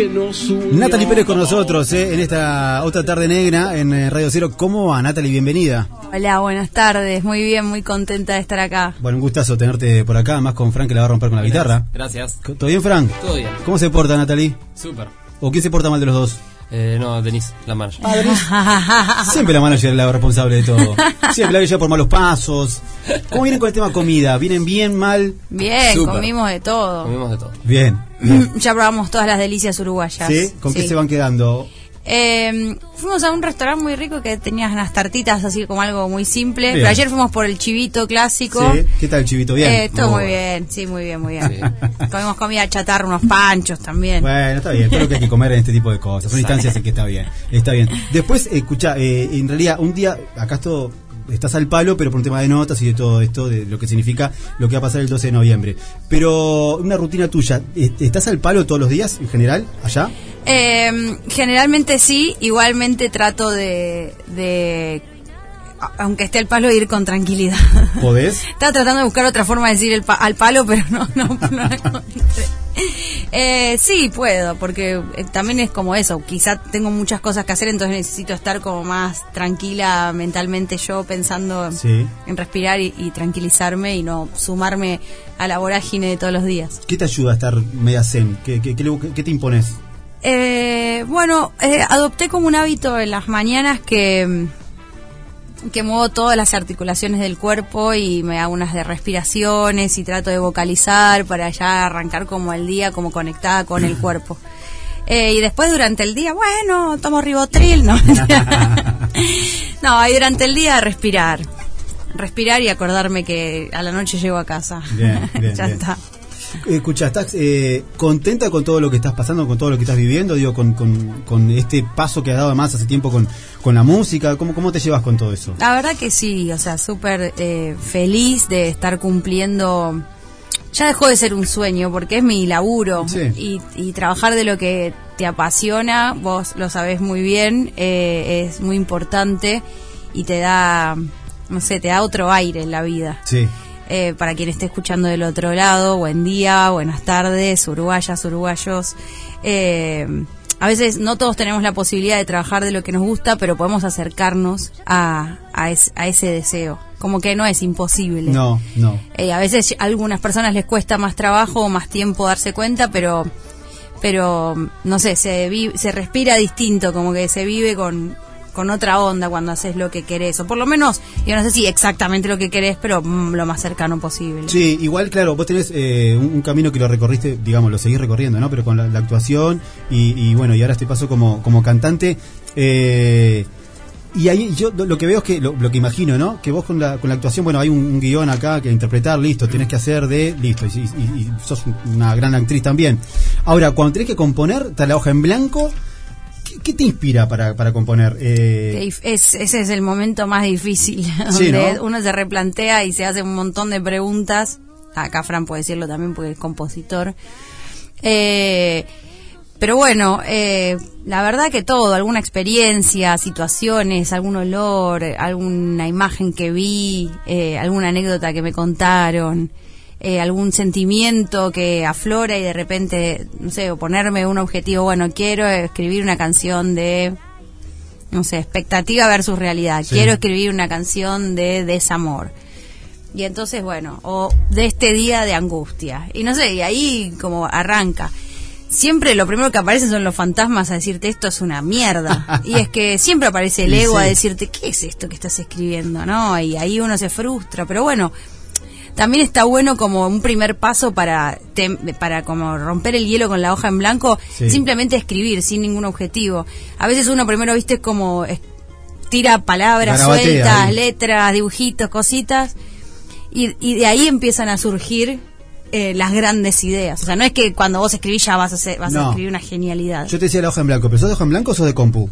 que nos unió. Natalie Pérez con nosotros eh, en esta otra tarde negra en eh, Radio Cero. ¿Cómo va, Natalie? Bienvenida. Hola, buenas tardes. Muy bien, muy contenta de estar acá. Bueno, un gustazo tenerte por acá, más con Frank que la va a romper con la guitarra. Gracias. ¿Todo bien, Frank? Todo bien. ¿Cómo se porta, Natalie? Súper. ¿O quién se porta mal de los dos? Eh, no, Denise, la manager. Siempre la manager es la responsable de todo. Siempre la lleva por malos pasos. ¿Cómo vienen con el tema comida? ¿Vienen bien, mal? Bien, comimos de todo. Comimos de todo. Bien. bien. Ya probamos todas las delicias uruguayas. ¿Sí? ¿Con qué se van quedando? Eh, fuimos a un restaurante muy rico que tenía unas tartitas así como algo muy simple. Bien. Pero ayer fuimos por el chivito clásico. ¿Sí? ¿Qué tal, Chivito? ¿Bien? Eh, todo muy bien, sí, muy bien, muy bien. Sí. Comimos comida chatarra, unos panchos también. Bueno, está bien, todo lo que hay que comer en este tipo de cosas. Son instancias en que está bien. Está bien. Después, escucha, eh, en realidad, un día, acá esto, estás al palo, pero por un tema de notas y de todo esto, de lo que significa lo que va a pasar el 12 de noviembre. Pero, una rutina tuya, ¿est- ¿estás al palo todos los días, en general, allá? Eh, generalmente sí, igualmente trato de, de, aunque esté al palo, ir con tranquilidad. ¿Podés? Estaba tratando de buscar otra forma de decir el pa- al palo, pero no, no, no la encontré. Eh, sí, puedo, porque eh, también es como eso. Quizá tengo muchas cosas que hacer, entonces necesito estar como más tranquila mentalmente yo pensando Sí. en respirar y, y tranquilizarme y no sumarme a la vorágine de todos los días. ¿Qué te ayuda a estar media zen? ¿Qué, qué, qué qué te impones? Eh, bueno, eh, adopté como un hábito en las mañanas que, mm, que muevo todas las articulaciones del cuerpo y me hago unas de respiraciones y trato de vocalizar para ya arrancar como el día como conectada con el cuerpo. Eh, y después durante el día, bueno, tomo ribotril, no. no, ahí durante el día respirar. Respirar y acordarme que a la noche llego a casa. Bien, bien, ya bien. está. Escucha, ¿estás eh, contenta con todo lo que estás pasando, con todo lo que estás viviendo? Digo, con, con, con este paso que has dado más hace tiempo con, con la música. ¿Cómo, ¿Cómo te llevas con todo eso? La verdad que sí, o sea, súper eh, feliz de estar cumpliendo. Ya dejó de ser un sueño porque es mi laburo Sí. y, y trabajar de lo que te apasiona, vos lo sabés muy bien, eh, es muy importante y te da, no sé, te da otro aire en la vida. Sí. Eh, para quien esté escuchando del otro lado, buen día, buenas tardes, uruguayas, uruguayos. Eh, a veces no todos tenemos la posibilidad de trabajar de lo que nos gusta, pero podemos acercarnos a, a, es- a ese deseo. Como que no es imposible. No, no. Eh, a veces a algunas personas les cuesta más trabajo o más tiempo darse cuenta, pero pero no sé, se se respira distinto, como que se vive con con otra onda cuando haces lo que querés, o por lo menos, yo no sé si exactamente lo que querés, pero mm, lo más cercano posible. Sí, igual, claro, vos tenés eh, un, camino que lo recorriste, digamos, lo seguís recorriendo, ¿no? Pero con la, actuación y, y bueno, y ahora este paso como, como cantante. Eh, y ahí yo lo lo que veo es que, lo, lo que imagino, ¿no? Que vos con la, con la actuación, bueno, hay un, un guion acá que interpretar, listo, tenés que hacer de, listo, y, y- y sos una gran actriz también. Ahora, cuando tenés que componer, está la hoja en blanco, ¿qué, qué te inspira para, para componer? Eh, Es, ese es el momento más difícil, Sí, donde ¿no? uno se replantea y se hace un montón de preguntas. Acá Fran puede decirlo también porque es compositor. Eh, pero bueno, eh, la verdad que todo, alguna experiencia, situaciones, algún olor, alguna imagen que vi, eh, alguna anécdota que me contaron, eh, algún sentimiento que aflora y de repente, no sé, o ponerme un objetivo, bueno, quiero escribir una canción de no sé, expectativa versus realidad. Sí. Quiero escribir una canción de desamor. Y entonces, bueno, o de este día de angustia. Y no sé, y ahí como arranca. Siempre lo primero que aparece son los fantasmas a decirte esto es una mierda. y es que siempre aparece el ego a sí. decirte, ¿qué es esto que estás escribiendo? ¿No? Y ahí uno se frustra. Pero bueno, también está bueno como un primer paso para para como romper el hielo con la hoja en blanco, Sí. simplemente escribir sin ningún objetivo. A veces uno primero, viste, como tira palabras sueltas, ahí. letras, dibujitos, cositas, y, y de ahí empiezan a surgir eh, las grandes ideas. O sea, no es que cuando vos escribís ya vas a, hacer- vas a escribir una genialidad. yo te decía la hoja en blanco, ¿pero sos de hoja en blanco o sos de compu?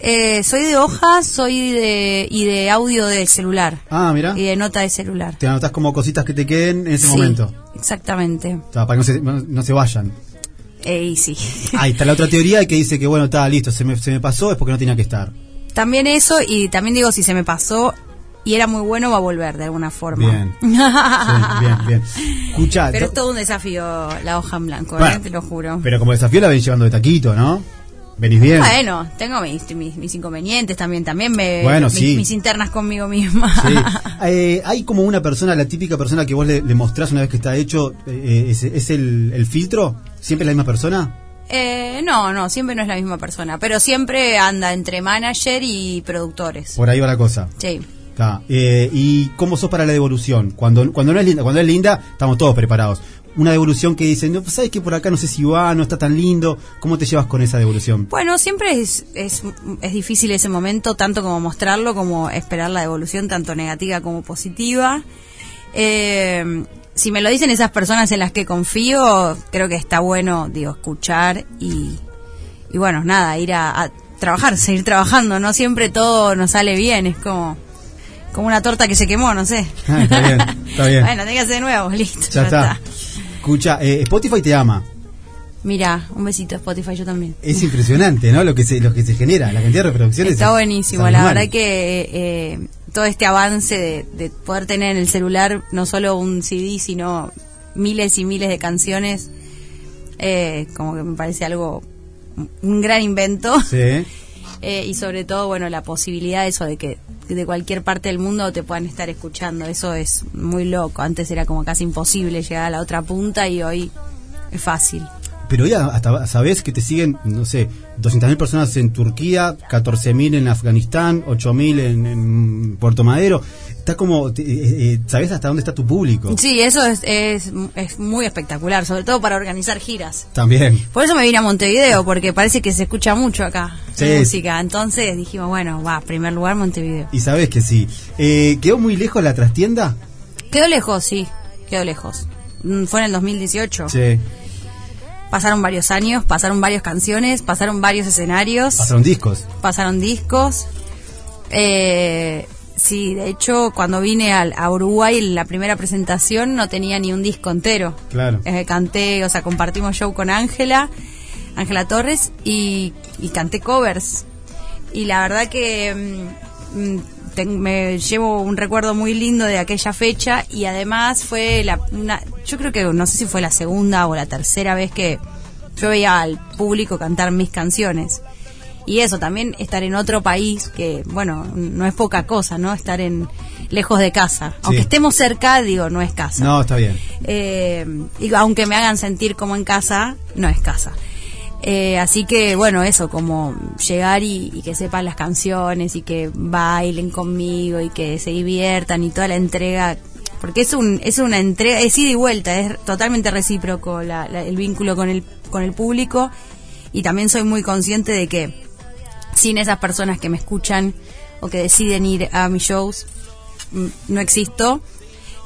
Eh, soy de hojas, soy de y de audio de celular Ah, mira. y de nota de celular. Te anotás como cositas que te queden en ese Sí, momento. Exactamente. O sea, para que no se, no- se vayan. Eh, y sí. Ahí está la otra teoría que dice que, bueno, está listo, se me, se me pasó, es porque no tenía que estar. También eso, y también digo, si se me pasó y era muy bueno, va a volver de alguna forma. Bien. Bien, bien. Escucha, Pero es todo un desafío la hoja en blanco, ¿eh? Te lo juro. Pero como desafío la venís llevando de taquito, ¿no? Venís bien. Bueno, tengo mis, mis, mis inconvenientes también, también me, Bueno, mis, sí. mis internas conmigo misma. Sí. Eh, hay como una persona, la típica persona que vos le, le mostrás una vez que está hecho, eh, es, es el, el filtro? ¿Siempre la misma persona? Eh, no, no, siempre no es la misma persona, pero siempre anda entre manager y productores. Por ahí va la cosa. Sí. Está. Eh, ¿Y cómo sos para la devolución? Cuando, cuando no es linda, cuando es linda, estamos todos preparados. Una devolución que dice, no, pues, ¿sabes que por acá no sé si va, no está tan lindo? ¿Cómo te llevas con esa devolución? Bueno, siempre es, es, es difícil ese momento, tanto como mostrarlo, como esperar la devolución, tanto negativa como positiva. Eh, si me lo dicen esas personas en las que confío, creo que está bueno, digo, escuchar y, y bueno, nada, ir a, a trabajar, seguir trabajando, no siempre todo nos sale bien, es como, como una torta que se quemó, no sé. Ah, está bien, está bien. bueno, hacer de nuevo, listo. Ya está. Escucha, eh, Spotify te ama. Mira, un besito a Spotify, yo también. Es impresionante, ¿no? Lo que se, lo que se genera, la cantidad de reproducciones. Está es- buenísimo, es la verdad que eh, todo este avance de, de poder tener en el celular no solo un CD, sino miles y miles de canciones, eh, como que me parece algo, un gran invento. Sí. Eh, y sobre todo, bueno, la posibilidad de eso de que de cualquier parte del mundo te puedan estar escuchando, eso es muy loco. Antes era como casi imposible llegar a la otra punta y hoy es fácil. Pero ya hasta sabes que te siguen, no sé, 200.000 personas en Turquía, 14.000 en Afganistán, 8.000 en, en Puerto Madero. Está como, te- eh, eh, ¿sabes hasta dónde está tu público? Sí, eso es, es, es muy espectacular, sobre todo para organizar giras. También. Por eso me vine a Montevideo, porque parece que se escucha mucho acá Sí. música. Entonces dijimos, bueno, va, primer lugar Montevideo. Y sabes que sí. Eh, ¿Quedó muy lejos la trastienda? Quedó lejos, sí, quedó lejos. Mm, Fue en el 2018. Sí. Pasaron varios años, pasaron varias canciones, pasaron varios escenarios, Pasaron discos. pasaron discos. Eh, sí, de hecho, cuando vine al- a, Uruguay, la primera presentación no tenía ni un disco entero. Claro. Eh, canté, o sea, compartimos show con Ángela, Ángela Torres, y, y canté covers. Y la verdad que mm, mm, me llevo un recuerdo muy lindo de aquella fecha y además fue la, una, yo creo que no sé si fue la segunda o la tercera vez que yo veía al público cantar mis canciones. Y eso, también estar en otro país, que bueno, no es poca cosa, ¿no? Estar en lejos de casa. Aunque Sí. estemos cerca, digo, no es casa. No, está bien. Eh, y aunque me hagan sentir como en casa, no es casa. Eh, así que bueno, eso, como llegar y, y que sepan las canciones y que bailen conmigo y que se diviertan y toda la entrega, porque es un es una entrega, es ida y vuelta, es totalmente recíproco la- el vínculo con el con el público y también soy muy consciente de que sin esas personas que me escuchan o que deciden ir a mis shows, mm, no existo.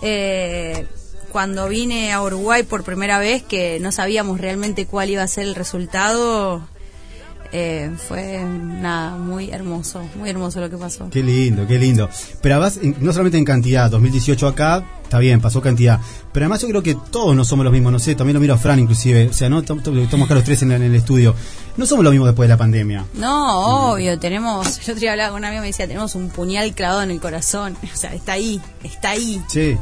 Eh, cuando vine a Uruguay por primera vez, que no sabíamos realmente cuál iba a ser el resultado, eh, fue nada, muy hermoso, muy hermoso lo que pasó. Qué lindo, qué lindo. Pero además, en- no solamente en cantidad, 2018 acá, está bien, pasó cantidad. Pero además yo creo que todos no somos los mismos, no sé, también lo miro a Fran inclusive. O sea, no Tam- tam- estamos acá los tres en, el- en el estudio. No somos los mismos después de la pandemia. No, obvio, tenemos, yo te hablaba con un amigo y me decía, tenemos un puñal clavado en el corazón, o sea, está ahí, está ahí. Sí.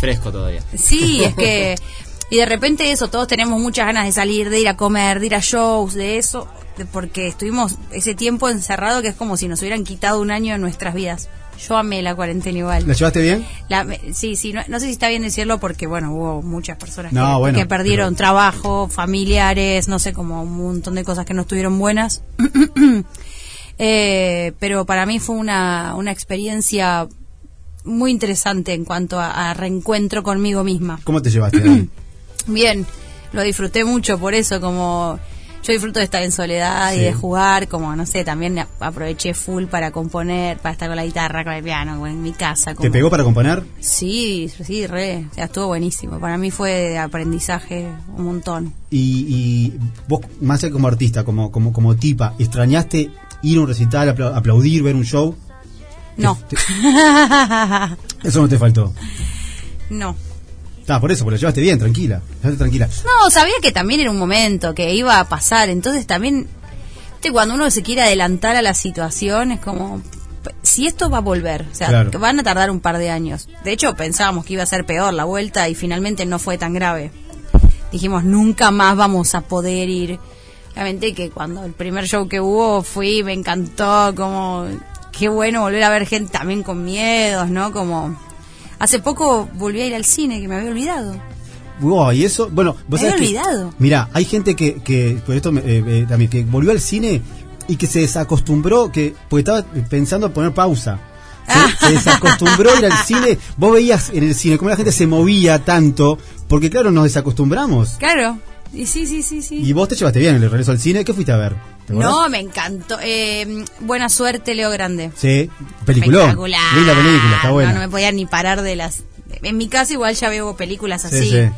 Fresco todavía. Sí, es que. Y de repente eso, todos tenemos muchas ganas de salir, de ir a comer, de ir a shows, de eso, porque estuvimos ese tiempo encerrado que es como si nos hubieran quitado un año de nuestras vidas. Yo amé la cuarentena igual. ¿La llevaste bien? La- sí, sí, no, no sé si está bien decirlo porque, bueno, hubo muchas personas No, que, bueno, que perdieron pero- trabajo, familiares, no sé, como un montón de cosas que no estuvieron buenas. Eh, pero para mí fue una, una experiencia muy interesante en cuanto a, a reencuentro conmigo misma. ¿Cómo te llevaste? Bien, lo disfruté mucho por eso, como yo disfruto de estar en soledad Sí. y de jugar, como no sé, también aproveché full para componer, para estar con la guitarra, con el piano, en mi casa. ¿Te como- pegó para componer? Sí, sí, re, o sea, estuvo buenísimo. Para mí fue de aprendizaje un montón. Y, y vos, más allá como artista, como, como, como tipa, ¿extrañaste ir a un recital, apla- aplaudir, ver un show? No, Te- Eso no te faltó. no. Está, por eso, porque lo llevaste bien, tranquila. llevaste tranquila. No, sabía que también era un momento que iba a pasar, entonces también, cuando uno se quiere adelantar a la situación, es como, si esto va a volver, o sea, Claro. van a tardar un par de años. De hecho, pensábamos que iba a ser peor la vuelta y finalmente no fue tan grave. Dijimos, nunca más vamos a poder ir. Obviamente que cuando el primer show que hubo fui, me encantó, como qué bueno volver a ver gente también con miedos, ¿no? Como hace poco volví a ir al cine que me había olvidado. Wow, y eso, bueno, vos Me que- olvidado. Mira, hay gente que, que por esto me- eh, eh, también, que volvió al cine y que se desacostumbró, que porque estaba pensando en poner pausa. Se, se desacostumbró a ir al cine. Vos veías en el cine cómo la gente se movía tanto, porque claro, nos desacostumbramos. Claro. Y sí, sí, sí, sí. Y vos te llevaste bien el regreso al cine. ¿Qué fuiste a ver? No, me encantó. Eh, buena suerte, Leo Grande. Sí, película. Espectacular. Linda película, está buena. No, no me podía ni parar de las... En mi casa igual ya veo películas Sí, así, sí.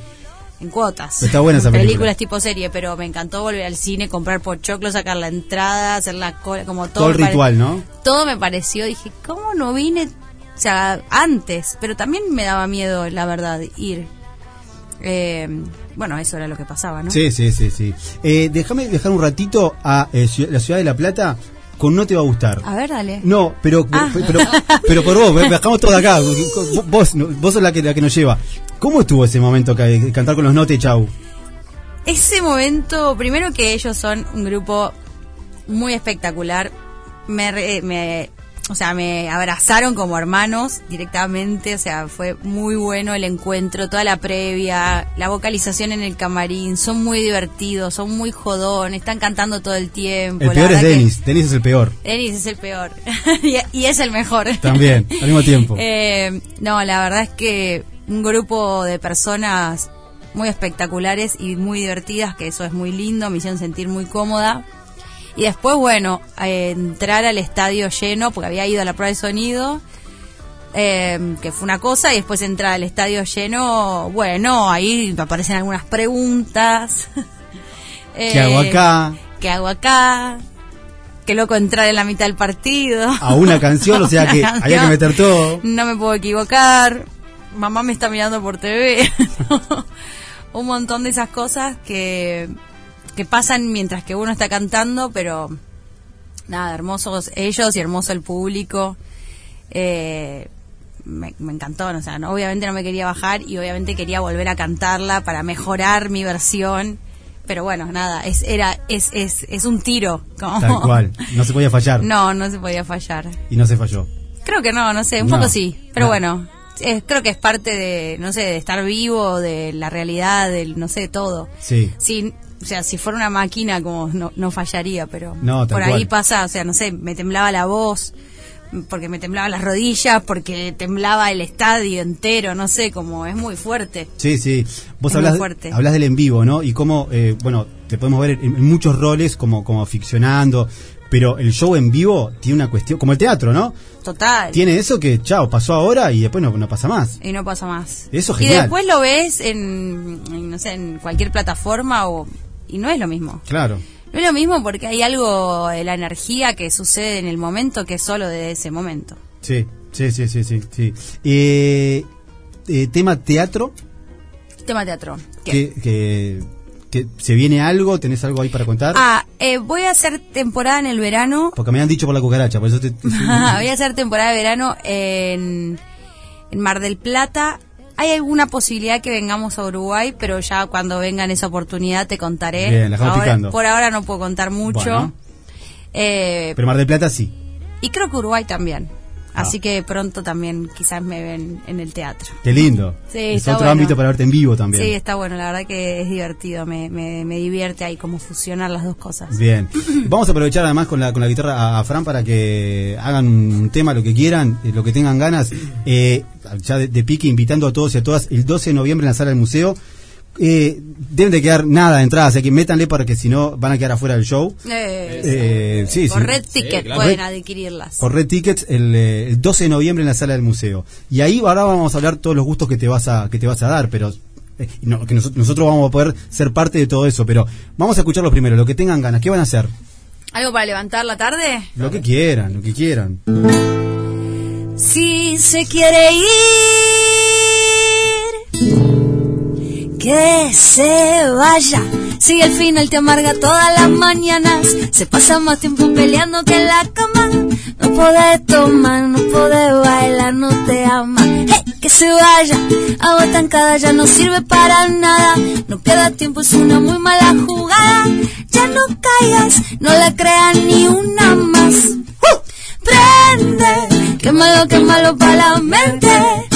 en cuotas. Está buena esa película. Películas tipo serie, pero me encantó volver al cine, comprar pochoclo, sacar la entrada, hacer la cola, como todo. Todo el ritual, ¿no? Todo me pareció, dije, ¿cómo no vine? O sea, antes, pero también me daba miedo, la verdad, ir. Eh, bueno, eso era lo que pasaba, ¿no? Sí, sí, sí, sí. Eh, déjame dejar un ratito a eh, la ciudad de La Plata con No te va a gustar. A ver, dale. No, pero, Ah. pero, pero por vos, viajamos todos acá. Vos, vos sos la que, la que nos lleva. ¿Cómo estuvo ese momento acá de cantar con los Note Chau? Ese momento, primero que ellos son un grupo muy espectacular, me, me, o sea, me abrazaron como hermanos directamente, o sea, fue muy bueno el encuentro, toda la previa, la vocalización en el camarín, son muy divertidos, son muy jodón, están cantando todo el tiempo. El la peor es Denis. Denis es el peor. Denis es el peor y, y es el mejor. También, al mismo tiempo. Eh, no, la verdad es que un grupo de personas muy espectaculares y muy divertidas, que eso es muy lindo, me hicieron sentir muy cómoda. Y después, bueno, eh, entrar al estadio lleno, porque había ido a la prueba de sonido, eh, que fue una cosa, y después entrar al estadio lleno, bueno, ahí aparecen algunas preguntas. ¿Qué hago Eh, acá? ¿Qué hago acá? Qué loco entrar en la mitad del partido. A una canción, o sea que había que meter todo. No me puedo equivocar. Mamá me está mirando por TV. Un montón de esas cosas que, que pasan mientras que uno está cantando, pero nada, hermosos ellos y hermoso el público. Eh, me, me encantó, o sea, no- obviamente no me quería bajar y obviamente quería volver a cantarla para mejorar mi versión. Pero bueno, nada, es, era, es, es, es un tiro. como- Tal cual. No se podía fallar. No, no se podía fallar. Y no se falló. Creo que no, no sé, un No, poco sí, pero no. bueno, es- creo que es parte de, no sé, de estar vivo, de la realidad, del, no sé, de todo. Sí. Sí, o sea, si fuera una máquina, como no, no fallaría, pero No, por ahí cual. pasa, o sea, no sé, me temblaba la voz, porque me temblaban las rodillas, porque temblaba el estadio entero, no sé, como es muy fuerte. Sí, sí. Vos hablas, hablas del en vivo, ¿no? Y cómo, eh, bueno, te podemos ver en, en muchos roles como, como ficcionando, pero el show en vivo tiene una cuestión, como el teatro, ¿no? Total. Tiene eso que, chao, pasó ahora y después no, no pasa más. Y no pasa más. Eso es Y genial. después lo ves en, en, no sé, en cualquier plataforma o, y no es lo mismo. Claro. No es lo mismo porque hay algo de la energía que sucede en el momento que es solo de ese momento. Sí, sí, sí, sí, sí. sí. Eh, eh, tema teatro, Tema teatro. ¿Qué? que, que, que se viene algo, tenés algo ahí para contar. Ah, eh, voy a hacer temporada en el verano. Porque me han dicho por la cucaracha, por eso te... voy a hacer temporada de verano en, en Mar del Plata. Hay alguna posibilidad que vengamos a Uruguay, pero ya cuando venga en esa oportunidad te contaré. Bien, la dejamos Ahora- picando. Por ahora no puedo contar mucho. Bueno. Eh, Pero Mar del Plata sí. y creo que Uruguay también. Ah. Así que pronto también quizás me ven en el teatro. Qué lindo. Sí, es está otro bueno. ámbito para verte en vivo también. Sí, está bueno, la verdad que es divertido, me, me, me divierte ahí como fusionar las dos cosas. Bien. Vamos a aprovechar además con la, con la guitarra a, a Fran para que hagan un tema, lo que quieran, eh, lo que tengan ganas. Eh, ya de, de pique, invitando a todos y a todas el 12 de noviembre en la sala del museo. Eh, deben de quedar nada de entradas, así que métanle para que si no van a quedar afuera del show. Eh, Eh, sí, por sí. Red Ticket claro. pueden adquirirlas. Por Red Tickets el, eh, el 12 de noviembre en la sala del museo. Y ahí ahora vamos a hablar todos los gustos que te vas a, que te vas a dar, pero eh, no, que nos- nosotros vamos a poder ser parte de todo eso. Pero vamos a escucharlos primero, lo que tengan ganas. ¿Qué van a hacer? ¿Algo para levantar la tarde? Lo que quieran, lo que quieran. Si se quiere ir, que se vaya Si al final te amarga todas las mañanas, se pasa más tiempo peleando que en la cama. No podés tomar, no podés bailar, no te ama. Hey, que se vaya, agua estancada ya no sirve para nada. No queda tiempo, es una muy mala jugada. Ya no caigas, no le creas ni una más. ¡Uh! Prende, qué malo, qué malo para la mente.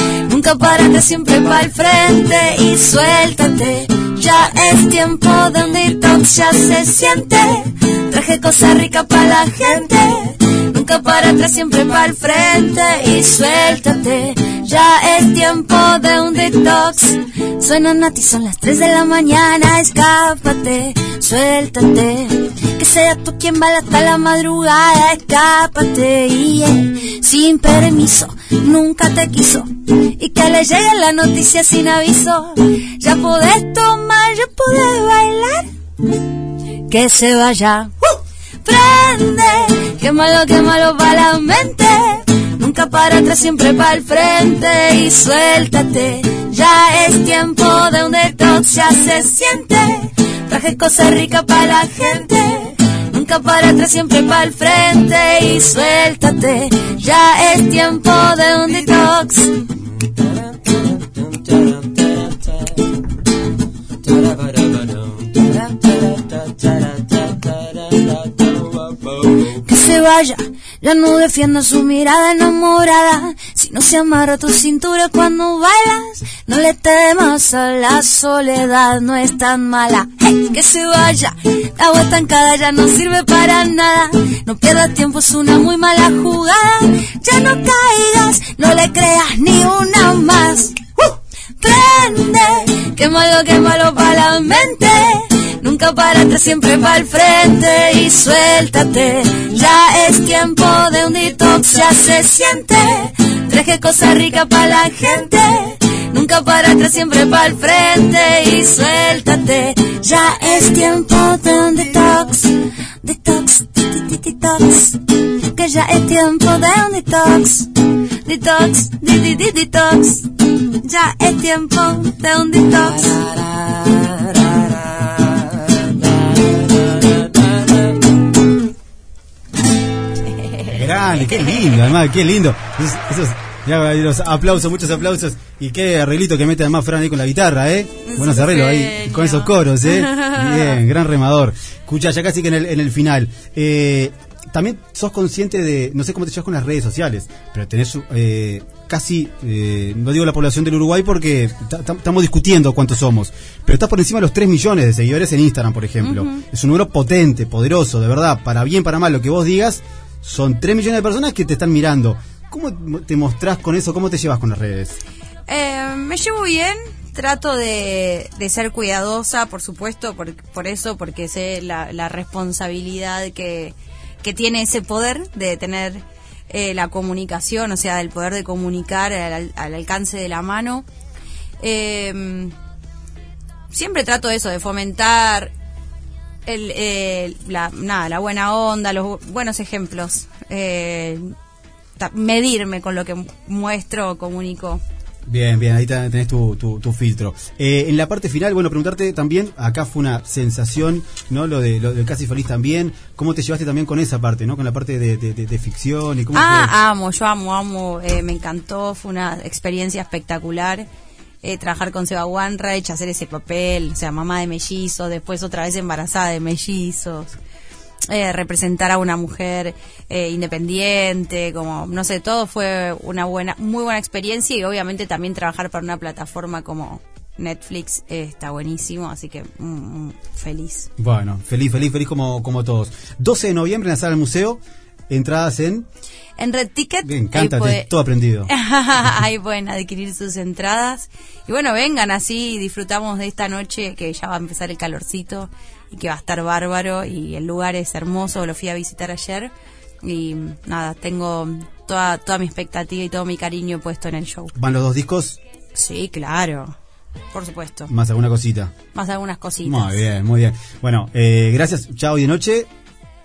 Nunca parate, siempre para el frente y suéltate. Ya es tiempo de un detox, ya se siente. Traje cosas ricas para la gente. Nunca para atrás, siempre para el frente y suéltate. Ya es tiempo de un detox. Suena Nati, son las 3 de la mañana, escápate, suéltate. Que sea tú quien vaya hasta la madrugada, escápate. Y sin permiso, nunca te quiso. Y que le llegue la noticia sin aviso. Ya podés tomar, ya podés bailar. Que se vaya. Prende, qué malo, qué malo para la mente. Nunca para atrás, siempre para el frente y suéltate. Ya es tiempo de un detox, ya se siente. Traje cosas ricas para la gente. Nunca para atrás, siempre para el frente y suéltate. Ya es tiempo de un detox. Vaya, ya no defienda su mirada enamorada. Si no se amarra tu cintura cuando bailas, no le temas a la soledad, no es tan mala. Hey, que se vaya, la agua estancada ya no sirve para nada. No pierdas tiempo, es una muy mala jugada. Ya no caigas, no le creas ni una más. ¡Uh! Prende, qué malo, qué malo para la mente. Nunca para siempre para el frente y suéltate. Ya es tiempo de un detox, ya se siente. Traje cosas ricas para la gente. Nunca para siempre para el frente y suéltate. Ya es tiempo de un detox. Detox, detox. Que ya es tiempo de un detox. Detox, detox. Ya es tiempo de un detox. Grande, qué lindo, además, qué lindo. Esos, esos- ya, los aplausos, muchos aplausos. Y qué arreglito que mete además Fran ahí con la guitarra, ¿eh? Buenos arreglos ahí, con esos coros, ¿eh? Bien, gran remador. Escucha, ya casi que en el, en el final. Eh, también sos consciente de, no sé cómo te llevas con las redes sociales, pero tenés eh, casi, eh, no digo la población del Uruguay porque ta- ta- estamos discutiendo cuántos somos, pero estás por encima de los 3 millones de seguidores en Instagram, por ejemplo. Es un número potente, poderoso, de verdad, para bien, para mal, lo que vos digas, son 3 millones de personas que te están mirando. ¿Cómo te mostrás con eso? ¿Cómo te llevas con las redes? Eh, me llevo bien, trato de, ser cuidadosa, por supuesto, por, por eso, porque sé la, la responsabilidad que, que tiene ese poder de tener eh, la comunicación, o sea, del poder de comunicar al, al alcance de la mano. Eh, siempre trato eso, de fomentar el, eh, la, nada, la buena onda, los bu- buenos ejemplos. Eh, medirme con lo que muestro o comunico. Bien, bien, ahí te- tenés tu, tu, tu filtro. Eh, en la parte final, bueno, preguntarte también, acá fue una sensación, ¿no? Lo de, lo de Casi Feliz también. ¿Cómo te llevaste también con esa parte, ¿no? Con la parte de, de, de- de ficción y cómo Ah, amo, yo amo, amo, eh, me encantó, fue una experiencia espectacular. Eh, trabajar con Seba Wanreich, hacer ese papel, o sea, mamá de mellizos, después otra vez embarazada de mellizos, eh, representar a una mujer eh, independiente, como, no sé, todo fue una buena, muy buena experiencia y obviamente también trabajar para una plataforma como Netflix eh, está buenísimo, así que mm, mm, feliz. Bueno, feliz, feliz, feliz como, como todos. 12 de noviembre en la sala del museo, entradas en... En Red Ticket. Me encanta, puede- todo aprendido. Ahí pueden adquirir sus entradas. Y bueno, vengan así, disfrutamos de esta noche que ya va a empezar el calorcito y que va a estar bárbaro y el lugar es hermoso, lo fui a visitar ayer y nada, tengo toda, toda mi expectativa y todo mi cariño puesto en el show. Van los dos discos, Sí, claro, por supuesto. más alguna cosita. Más algunas cositas. Muy bien, muy bien. Bueno, eh, gracias, chao y de noche.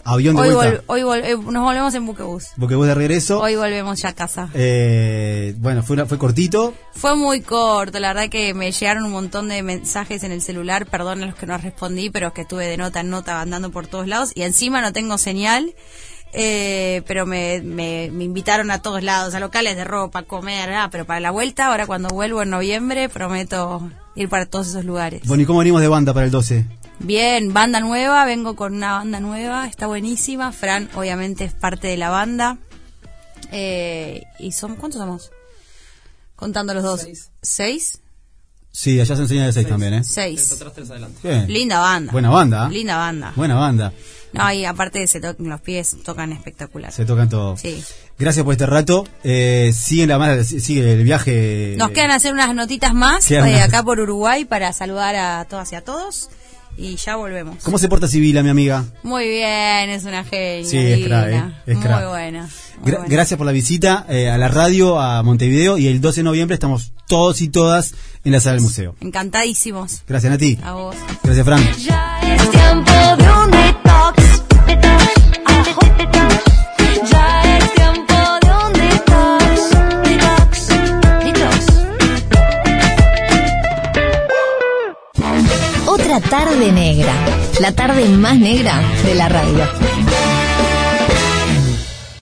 Avión de Hoy, vuelta. vol- hoy vol- eh, nos volvemos en buquebús. Vos de regreso. Hoy volvemos ya a casa. eh, bueno, fue, una- fue cortito. Fue muy corto, la verdad que me llegaron un montón de mensajes en el celular, perdón a los que no respondí, pero que estuve de nota en nota andando por todos lados y encima no tengo señal, eh, pero me, me, me invitaron a todos lados, a locales de ropa, comer, ah, pero para la vuelta, ahora cuando vuelvo en noviembre, prometo ir para todos esos lugares. Bueno, ¿y cómo venimos de banda para el 12? Bien, banda nueva, vengo con una banda nueva, está buenísima, Fran obviamente es parte de la banda. Eh, ¿Y son cuántos somos? Contando los dos. Seis. ¿Seis? Sí, allá se enseña de 6 también, ¿eh? Tres Seis. atrás, tres adelante. Bien. Linda banda. Buena banda. ¿eh? Linda banda. Buena banda. No, y aparte se to- los pies tocan espectacular. Se tocan todos. Sí. Gracias por este rato. Eh, sigue, la, sigue el viaje. Nos quedan hacer unas notitas más eh, acá por Uruguay para saludar a todas y a todos. Y ya volvemos. ¿Cómo se porta Sibila, mi amiga? Muy bien, es una genia. Sí, es divina. eh, es Muy buena. muy Gra- buena. Gracias por la visita eh, a la radio, a Montevideo. Y el 12 de noviembre estamos todos y todas en la sala del museo. Encantadísimos. Gracias, Nati. A vos. Gracias, Fran. Ya es tiempo de un tarde negra. La tarde más negra de la radio.